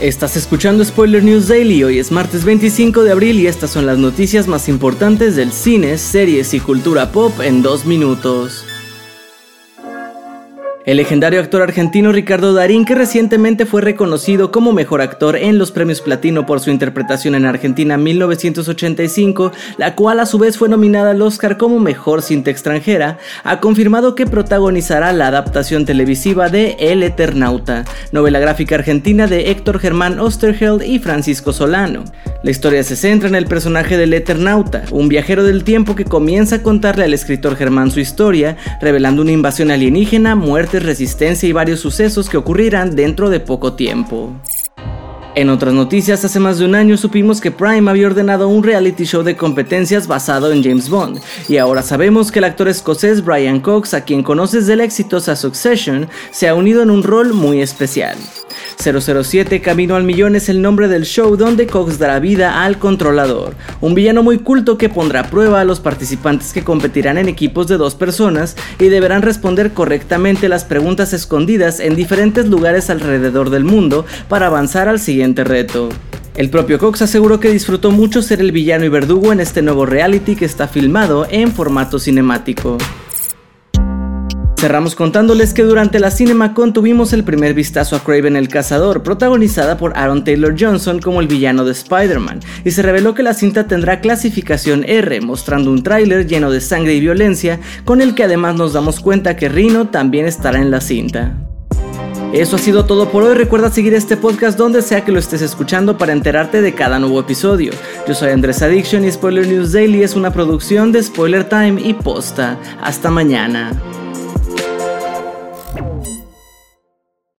Estás escuchando Spoiler News Daily, hoy es martes 25 de abril y estas son las noticias más importantes del cine, series y cultura pop en dos minutos. El legendario actor argentino Ricardo Darín, que recientemente fue reconocido como mejor actor en los premios Platino por su interpretación en Argentina 1985, la cual a su vez fue nominada al Oscar como mejor cinta extranjera, ha confirmado que protagonizará la adaptación televisiva de El Eternauta, novela gráfica argentina de Héctor Germán Osterheld y Francisco Solano. La historia se centra en el personaje del Eternauta, un viajero del tiempo que comienza a contarle al escritor Germán su historia, revelando una invasión alienígena, muerte resistencia y varios sucesos que ocurrirán dentro de poco tiempo. En otras noticias, hace más de un año supimos que Prime había ordenado un reality show de competencias basado en James Bond, y ahora sabemos que el actor escocés Brian Cox, a quien conoces de la exitosa Succession, se ha unido en un rol muy especial. 007 Camino al Millón es el nombre del show donde Cox dará vida al controlador, un villano muy culto que pondrá a prueba a los participantes que competirán en equipos de dos personas y deberán responder correctamente las preguntas escondidas en diferentes lugares alrededor del mundo para avanzar al siguiente reto. El propio Cox aseguró que disfrutó mucho ser el villano y verdugo en este nuevo reality que está filmado en formato cinemático. Cerramos contándoles que durante la CinemaCon tuvimos el primer vistazo a Craven el Cazador, protagonizada por Aaron Taylor Johnson como el villano de Spider-Man, y se reveló que la cinta tendrá clasificación R, mostrando un tráiler lleno de sangre y violencia, con el que además nos damos cuenta que Rino también estará en la cinta. Eso ha sido todo por hoy. Recuerda seguir este podcast donde sea que lo estés escuchando para enterarte de cada nuevo episodio. Yo soy Andrés Addiction y Spoiler News Daily es una producción de Spoiler Time y Posta. Hasta mañana. Thank you.